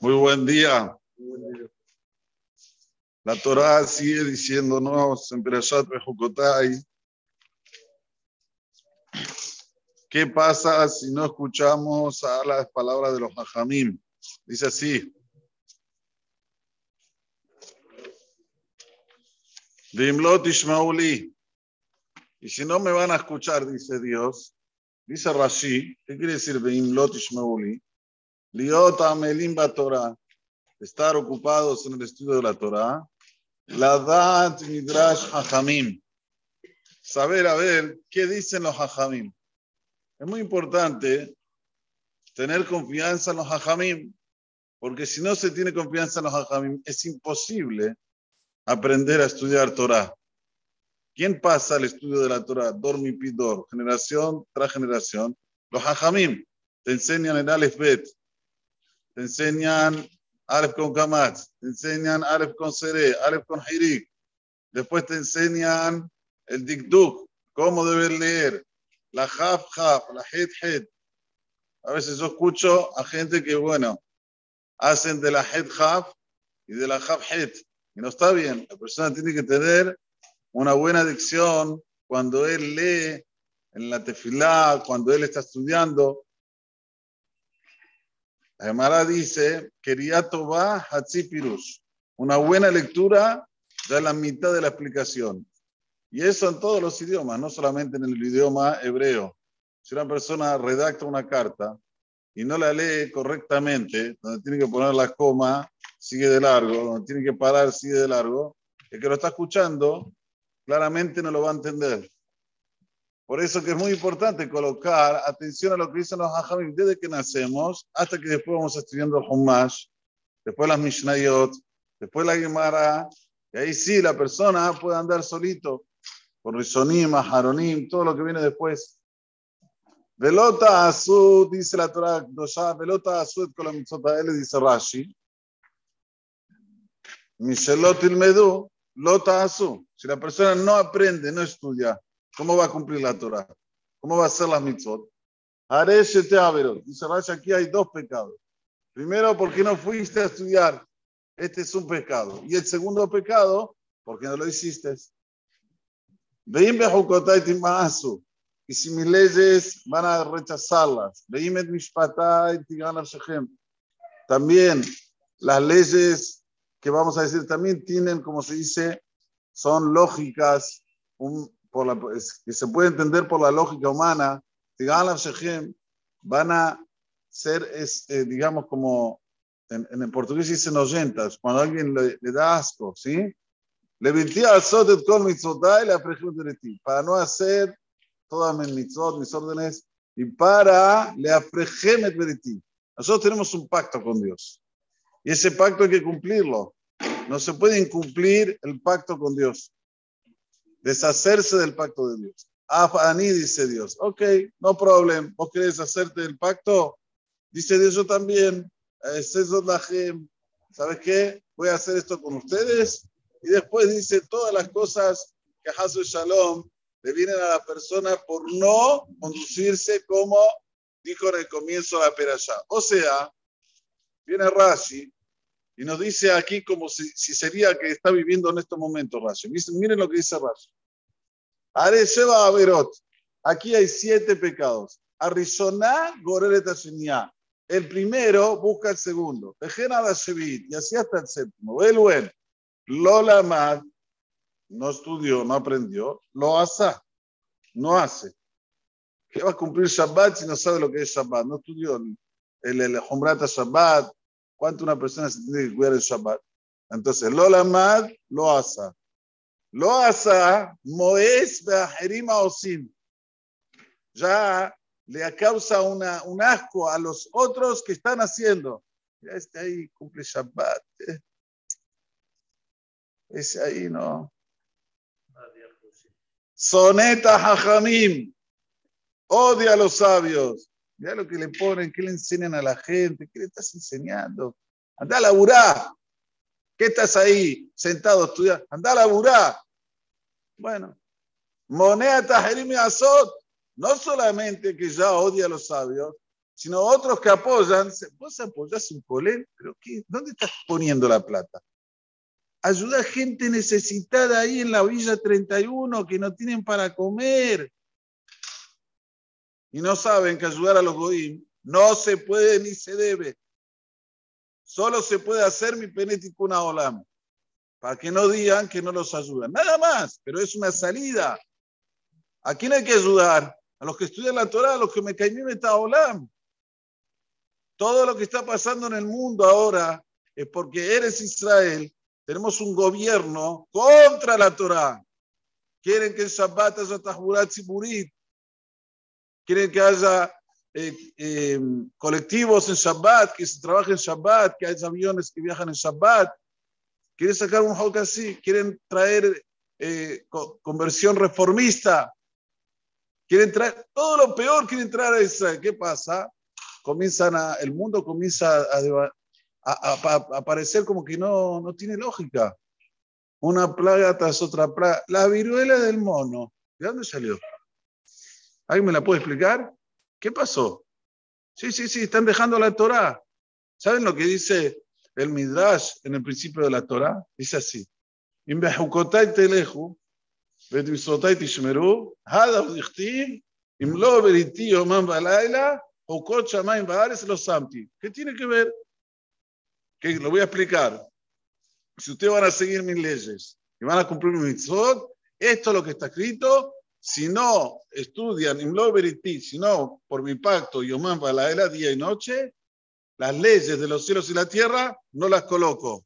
Muy buen día. La Torah sigue diciéndonos en Perashat Bejukotai ¿Qué pasa si no escuchamos a las palabras de los hajamim? Dice así. Y si no me van a escuchar, dice Dios, dice Rashi, ¿qué quiere decir Beimlot Ishmauli? Liot Amelim Torah, estar ocupados en el estudio de la Torah. La Dat Midrash Hajamim, saber a ver qué dicen los Hajamim. Es muy importante tener confianza en los hajamim, porque si no se tiene confianza en los hajamim, es imposible aprender a estudiar Torah. ¿Quién pasa al estudio de la Torah? Dormi Pidor, generación tras generación. Los hajamim te enseñan el Aleph Bet, te enseñan Aleph con Kamatz, te enseñan Aleph con Sere, Aleph con Hirik. Después te enseñan el Dikduk, cómo debes leer, la haf haf, la het het. A veces escucho a gente que, bueno, hacen de la het haf y de la haf het. Y no está bien. La persona tiene que tener una buena dicción cuando él lee en la tefilá, cuando él está estudiando. La Gemara dice, quería toba hatzipirus. Una buena lectura da la mitad de la explicación. Y eso en todos los idiomas, no solamente en el idioma hebreo. Si una persona redacta una carta y no la lee correctamente, donde tiene que poner la coma, sigue de largo, donde tiene que parar, sigue de largo, el que lo está escuchando claramente no lo va a entender. Por eso que es muy importante colocar atención a lo que dicen los hajamim desde que nacemos hasta que después vamos estudiando el Humash, después las Mishnayot, después la Gemara, y ahí sí la persona puede andar solito por Rishonim, Aharonim, todo lo que viene después. Velota Asud, dice la Torah Velota Asud con la mitzvota él, dice Rashi. Mishelot Ilmedu, Lota Asud. Si la persona no aprende, no estudia, ¿cómo va a cumplir la Torah? ¿Cómo va a hacer las mitzvot? te Averot. Dice Rashi, aquí hay dos pecados. Primero, porque no fuiste a estudiar. Este es un pecado. Y el segundo pecado, porque no lo hiciste. Y si mis leyes van a rechazarlas. También las leyes que vamos a decir también tienen, como se dice, son lógicas, por la, que se puede entender por la lógica humana. Van a ser, eh, digamos, como en, en, portugués dicen oyentas, cuando alguien le, le da asco, ¿sí? Le para no hacer todas mis mitzvot, mis órdenes, y para le afrejemet. Nosotros tenemos un pacto con Dios. Y ese pacto hay que cumplirlo. No se puede incumplir el pacto con Dios. Deshacerse del pacto de Dios. Afani dice Dios. Ok, no problem. ¿Vos querés hacerte del pacto? Dice Dios, yo también. ¿Sabes qué? Voy a hacer esto con ustedes y después dice todas las cosas que Hasu Shalom le vienen a la persona por no conducirse como dijo en el comienzo de la perashá. O sea, viene Rashi y nos dice aquí como si, sería que está viviendo en estos momentos Rashi. Miren lo que dice Rashi. Are Sheba Averot. Aquí hay siete pecados. Arizoná Goreleta El primero busca el segundo. Dejena Y así hasta el séptimo. Bueno. Lola Mad no estudió, no aprendió, lo hace, no hace. ¿Qué va a cumplir Shabbat si no sabe lo que es Shabbat? No estudió el, el, el Shabbat. ¿Cuánto una persona se tiene que cuidar el Shabbat? Entonces, Lola Mad lo hace. Lo hace, Moes Beajerima Osim. Ya le causa una, un asco a los otros que están haciendo. Ya está ahí, cumple Shabbat. Eh. Ese ahí no. Soneta Jajamim. Odia a los sabios. Mira lo que le ponen, qué le enseñan a la gente, qué le estás enseñando. Anda a laburar. ¿Qué estás ahí sentado estudiando? Anda a laburar. Bueno, Moneda Tajerim Azot, no solamente que ya odia a los sabios, sino otros que apoyan. Vos apoyás un colén, pero ¿qué? ¿dónde estás poniendo la plata? Ayuda a gente necesitada ahí en la Villa 31 que no tienen para comer. Y no saben que ayudar a los Goim no se puede ni se debe. Solo se puede hacer mi peneticuna olam. Para que no digan que no los ayudan. Nada más, pero es una salida. ¿A quién hay que ayudar? A los que estudian la Torah, a los que me caen olam. Todo lo que está pasando en el mundo ahora es porque eres Israel. Tenemos un gobierno contra la Torah. Quieren que el Shabbat haya Tahburat Siburit. Quieren que haya eh, eh, colectivos en Shabbat, que se trabaje en Shabbat, que haya aviones que viajan en Shabbat. Quieren sacar un hock así. Quieren traer eh, conversión reformista. Quieren traer todo lo peor, quieren traer a Israel. ¿Qué pasa? comienzan a, el mundo comienza a, a, parecer como que no, no tiene lógica. Una plaga tras otra plaga. La viruela del mono, ¿de dónde salió? ¿Alguien me la puede explicar? ¿Qué pasó? Sí, sí, sí, están dejando la Torah. ¿Saben lo que dice el Midrash en el principio de la Torah? Dice así. ¿Qué tiene que ver? Que lo voy a explicar. Si ustedes van a seguir mis leyes y van a cumplir mi mitzvot, esto es lo que está escrito. Si no estudian Imlo Beriti, si no por mi pacto Yomam Balaela día y noche, las leyes de los cielos y la tierra no las coloco.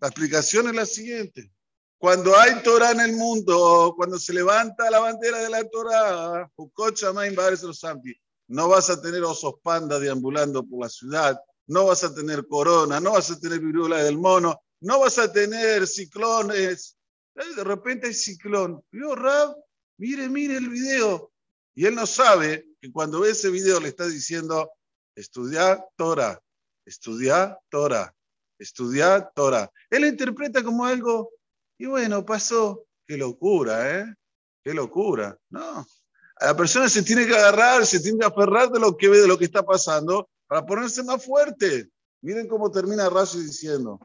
La explicación es la siguiente. Cuando hay Torah en el mundo, cuando se levanta la bandera de la Torah, no vas a tener osos panda deambulando por la ciudad, no vas a tener corona, no vas a tener viruela del mono, no vas a tener ciclones. De repente hay ciclón. Yo, Rab, mire, mire el video. Y él no sabe que cuando ve ese video le está diciendo, estudia Torah, estudia Torah, estudia Torah. Él interpreta como algo, y bueno, pasó. Qué locura, ¿eh? Qué locura. No, la persona se tiene que agarrar, se tiene que aferrar de lo que ve, de lo que está pasando, para ponerse más fuerte. Miren cómo termina Rashi diciendo.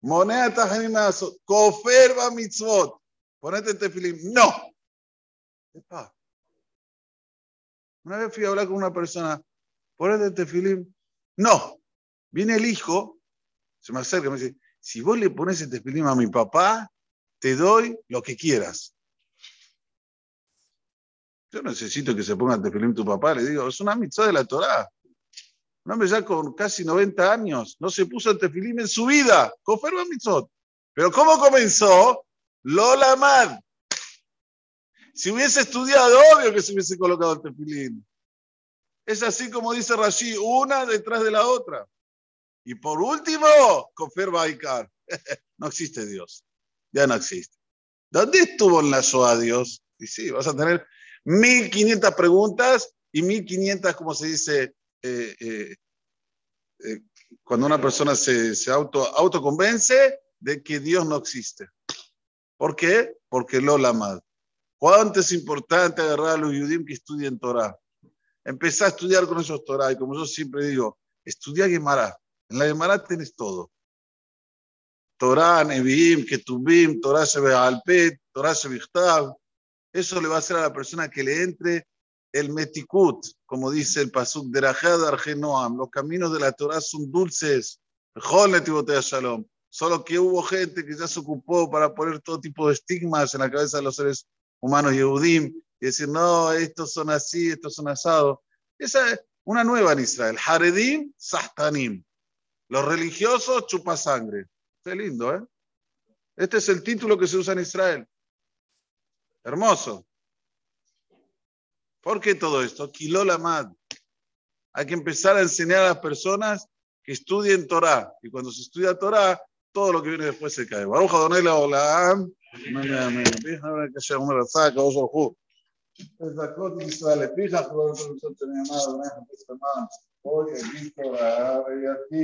Moneda tajanimazo, koferba mitzvot. Ponete en tefilim. No. Una vez fui a hablar con una persona, ponete en tefilim. No. Viene el hijo, se me acerca y me dice, si vos le pones el tefilim a mi papá, te doy lo que quieras. Yo necesito que se ponga ante tefilín tu papá. Le digo, es una mitzvah de la Torá. Un hombre ya con casi 90 años no se puso ante tefilín en su vida. Conferma mitzvot. Pero ¿cómo comenzó? Lola Mad. Si hubiese estudiado, obvio que se hubiese colocado el tefilín. Es así como dice Rashi, una detrás de la otra. Y por último, Kofer Baikar. no existe Dios. Ya no existe. ¿Dónde estuvo en la Shoah Dios? Y sí, vas a tener 1500 preguntas y 1500, como se dice, eh, eh, eh, cuando una persona se, se auto, autoconvence de que Dios no existe. ¿Por qué? Porque lo la ¿Cuánto es importante agarrar a los judíos que estudien Torah? Empezar a estudiar con esos Torah y como yo siempre digo, estudia Gemara. En la Gemara tienes todo. Torah, Nevi'im, Ketubim, Torah Shebe'alpet, Torah Shebichtav, eso le va a hacer a la persona que le entre el metikut, como dice el pasuk de Argenoam. Los caminos de la Torah son dulces. Shalom. Solo que hubo gente que ya se ocupó para poner todo tipo de estigmas en la cabeza de los seres humanos Yehudim y decir, no, estos son así, estos son asados. Esa es una nueva en Israel. Haredim, Sahtanim. Los religiosos chupasangre. Qué lindo, ¿eh? Este es el título que se usa en Israel. Hermoso. ¿Por qué todo esto? Kilola Mad. Hay que empezar a enseñar a las personas que estudien Torah. Y cuando se estudia Torah, todo lo que viene después se cae. Baruch Adonai la Olam. Amén, amén. Fíjate que sea un raza, que oso ju. Es la